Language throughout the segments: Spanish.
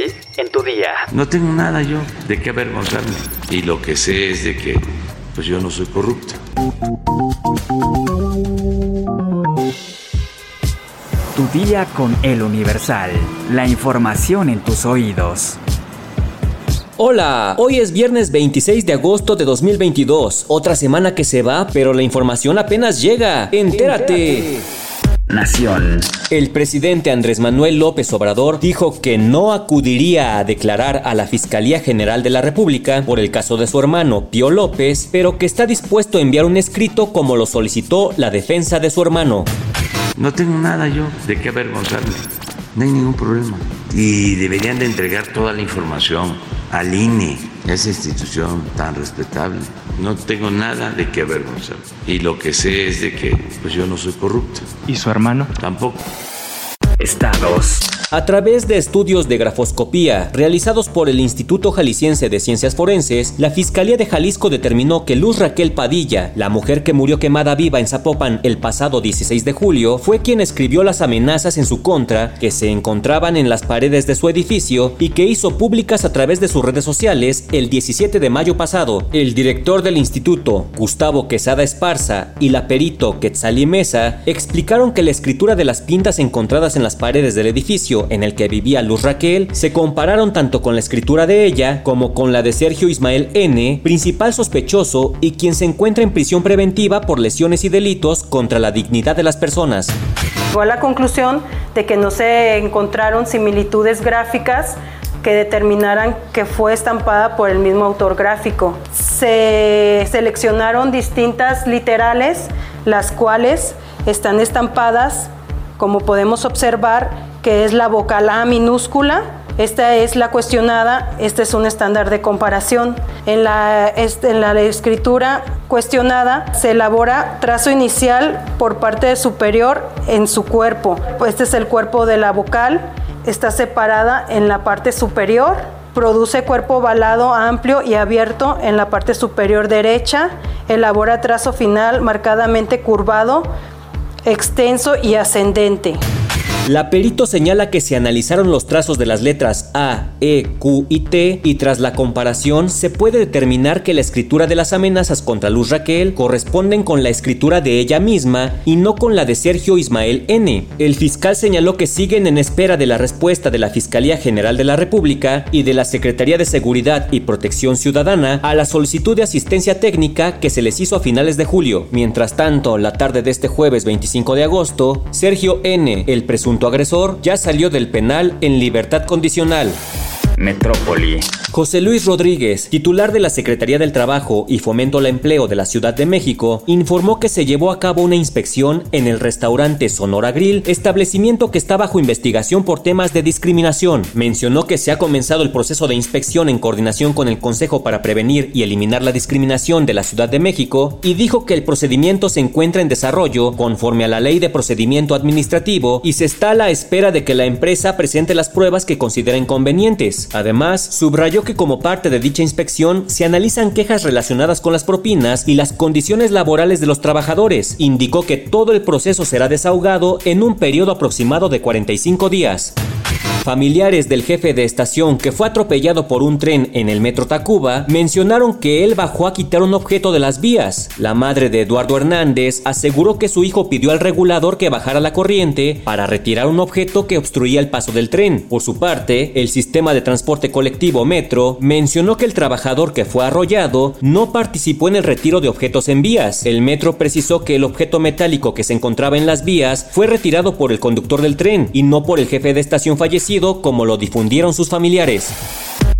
hoy en tu día. No tengo nada yo de qué avergonzarme. Y lo que sé es de que pues yo no soy corrupto. Tu día con el Universal. La información en tus oídos. Hola, hoy es viernes 26 de agosto de 2022, otra semana que se va, pero la información apenas llega. Entérate. Nación. El presidente Andrés Manuel López Obrador dijo que no acudiría a declarar a la Fiscalía General de la República por el caso de su hermano Pío López, pero que está dispuesto a enviar un escrito como lo solicitó la defensa de su hermano. No tengo nada yo de qué avergonzarme, no hay ningún problema. Y deberían de entregar toda la información al INE, esa institución tan respetable. No tengo nada de qué avergonzar. Y lo que sé es de que pues yo no soy corrupto. ¿Y su hermano? Tampoco. Estados. A través de estudios de grafoscopía realizados por el Instituto Jalisciense de Ciencias Forenses, la Fiscalía de Jalisco determinó que Luz Raquel Padilla, la mujer que murió quemada viva en Zapopan el pasado 16 de julio, fue quien escribió las amenazas en su contra que se encontraban en las paredes de su edificio y que hizo públicas a través de sus redes sociales el 17 de mayo pasado. El director del instituto, Gustavo Quesada Esparza, y la perito Quetzalí Mesa explicaron que la escritura de las pintas encontradas en las paredes del edificio en el que vivía Luz Raquel se compararon tanto con la escritura de ella como con la de Sergio Ismael N., principal sospechoso y quien se encuentra en prisión preventiva por lesiones y delitos contra la dignidad de las personas. Llegó a la conclusión de que no se encontraron similitudes gráficas que determinaran que fue estampada por el mismo autor gráfico. Se seleccionaron distintas literales, las cuales están estampadas, como podemos observar, que es la vocal A minúscula. Esta es la cuestionada, este es un estándar de comparación. En la, en la escritura cuestionada se elabora trazo inicial por parte superior en su cuerpo. Este es el cuerpo de la vocal, está separada en la parte superior, produce cuerpo ovalado amplio y abierto en la parte superior derecha, elabora trazo final marcadamente curvado, extenso y ascendente. La perito señala que se analizaron los trazos de las letras A, E, Q y T y tras la comparación se puede determinar que la escritura de las amenazas contra Luz Raquel corresponden con la escritura de ella misma y no con la de Sergio Ismael N. El fiscal señaló que siguen en espera de la respuesta de la Fiscalía General de la República y de la Secretaría de Seguridad y Protección Ciudadana a la solicitud de asistencia técnica que se les hizo a finales de julio. Mientras tanto, la tarde de este jueves 25 de agosto, Sergio N., el presunto agresor ya salió del penal en libertad condicional. Metrópoli. José Luis Rodríguez, titular de la Secretaría del Trabajo y Fomento al Empleo de la Ciudad de México, informó que se llevó a cabo una inspección en el restaurante Sonora Grill, establecimiento que está bajo investigación por temas de discriminación. Mencionó que se ha comenzado el proceso de inspección en coordinación con el Consejo para Prevenir y Eliminar la Discriminación de la Ciudad de México y dijo que el procedimiento se encuentra en desarrollo conforme a la Ley de Procedimiento Administrativo y se está a la espera de que la empresa presente las pruebas que consideren convenientes. Además, subrayó que como parte de dicha inspección se analizan quejas relacionadas con las propinas y las condiciones laborales de los trabajadores. Indicó que todo el proceso será desahogado en un periodo aproximado de 45 días. Familiares del jefe de estación que fue atropellado por un tren en el metro Tacuba mencionaron que él bajó a quitar un objeto de las vías. La madre de Eduardo Hernández aseguró que su hijo pidió al regulador que bajara la corriente para retirar un objeto que obstruía el paso del tren. Por su parte, el sistema de transporte colectivo Metro mencionó que el trabajador que fue arrollado no participó en el retiro de objetos en vías. El Metro precisó que el objeto metálico que se encontraba en las vías fue retirado por el conductor del tren y no por el jefe de estación fallecido como lo difundieron sus familiares.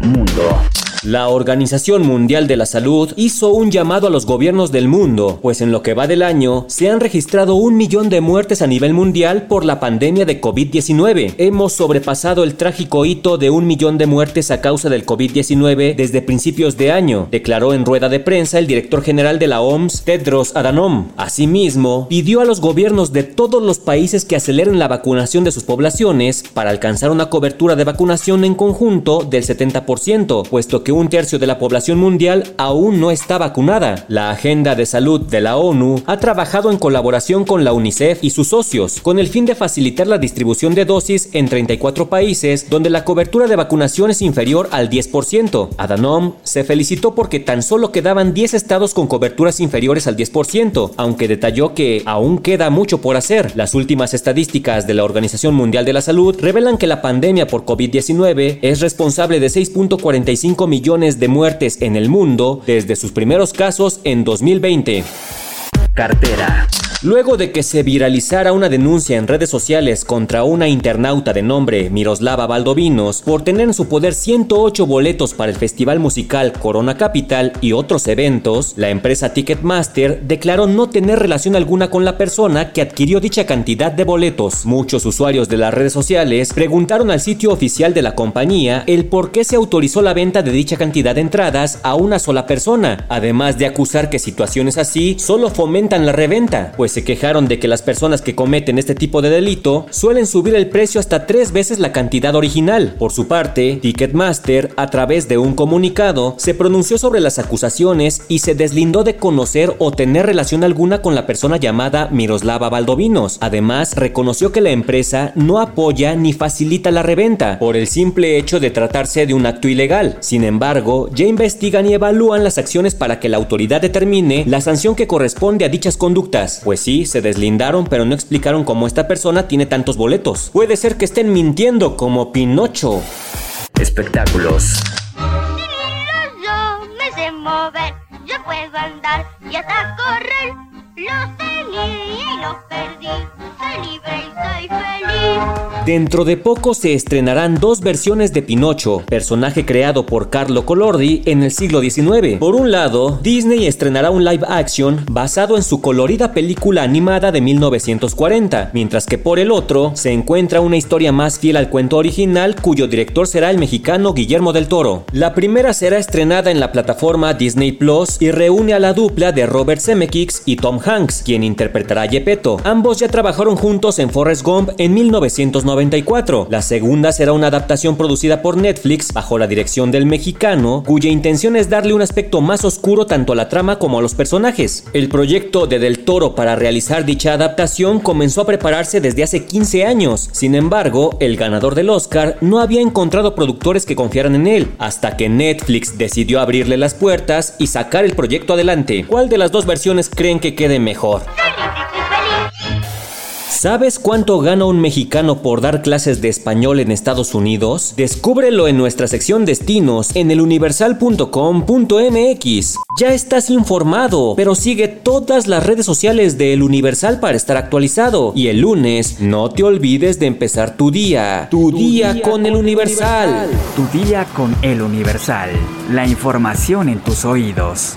Mundo. La Organización Mundial de la Salud hizo un llamado a los gobiernos del mundo, pues en lo que va del año se han registrado un millón de muertes a nivel mundial por la pandemia de COVID-19. Hemos sobrepasado el trágico hito de un millón de muertes a causa del COVID-19 desde principios de año, declaró en rueda de prensa el director general de la OMS, Tedros Adhanom. Asimismo, pidió a los gobiernos de todos los países que aceleren la vacunación de sus poblaciones para alcanzar una cobertura de vacunación en conjunto del 70%, puesto que que un tercio de la población mundial aún no está vacunada. La Agenda de Salud de la ONU ha trabajado en colaboración con la UNICEF y sus socios con el fin de facilitar la distribución de dosis en 34 países donde la cobertura de vacunación es inferior al 10%. Adanom se felicitó porque tan solo quedaban 10 estados con coberturas inferiores al 10%, aunque detalló que aún queda mucho por hacer. Las últimas estadísticas de la Organización Mundial de la Salud revelan que la pandemia por COVID-19 es responsable de 6.45 millones de muertes en el mundo desde sus primeros casos en 2020. Cartera. Luego de que se viralizara una denuncia en redes sociales contra una internauta de nombre Miroslava Valdovinos por tener en su poder 108 boletos para el festival musical Corona Capital y otros eventos, la empresa Ticketmaster declaró no tener relación alguna con la persona que adquirió dicha cantidad de boletos. Muchos usuarios de las redes sociales preguntaron al sitio oficial de la compañía el por qué se autorizó la venta de dicha cantidad de entradas a una sola persona, además de acusar que situaciones así solo fomentan la reventa, pues pues se quejaron de que las personas que cometen este tipo de delito suelen subir el precio hasta tres veces la cantidad original. Por su parte, Ticketmaster, a través de un comunicado, se pronunció sobre las acusaciones y se deslindó de conocer o tener relación alguna con la persona llamada Miroslava Valdovinos. Además, reconoció que la empresa no apoya ni facilita la reventa por el simple hecho de tratarse de un acto ilegal. Sin embargo, ya investigan y evalúan las acciones para que la autoridad determine la sanción que corresponde a dichas conductas, pues pues sí, se deslindaron, pero no explicaron cómo esta persona tiene tantos boletos. Puede ser que estén mintiendo como Pinocho. Espectáculos. Yo me sé mover, yo puedo andar y hasta correr. Los tenía Dentro de poco se estrenarán dos versiones de Pinocho, personaje creado por Carlo Collodi en el siglo XIX. Por un lado, Disney estrenará un live action basado en su colorida película animada de 1940, mientras que por el otro se encuentra una historia más fiel al cuento original cuyo director será el mexicano Guillermo del Toro. La primera será estrenada en la plataforma Disney Plus y reúne a la dupla de Robert Zemeckis y Tom Hanks, quien interpretará a Gepetto. Ambos ya trabajaron juntos en Forrest Gump en 1990 la segunda será una adaptación producida por Netflix bajo la dirección del mexicano, cuya intención es darle un aspecto más oscuro tanto a la trama como a los personajes. El proyecto de Del Toro para realizar dicha adaptación comenzó a prepararse desde hace 15 años. Sin embargo, el ganador del Oscar no había encontrado productores que confiaran en él, hasta que Netflix decidió abrirle las puertas y sacar el proyecto adelante. ¿Cuál de las dos versiones creen que quede mejor? ¿Sabes cuánto gana un mexicano por dar clases de español en Estados Unidos? Descúbrelo en nuestra sección destinos en eluniversal.com.mx. Ya estás informado, pero sigue todas las redes sociales de El Universal para estar actualizado. Y el lunes, no te olvides de empezar tu día. Tu, día, con, El Universal. Tu día con El Universal. La información en tus oídos.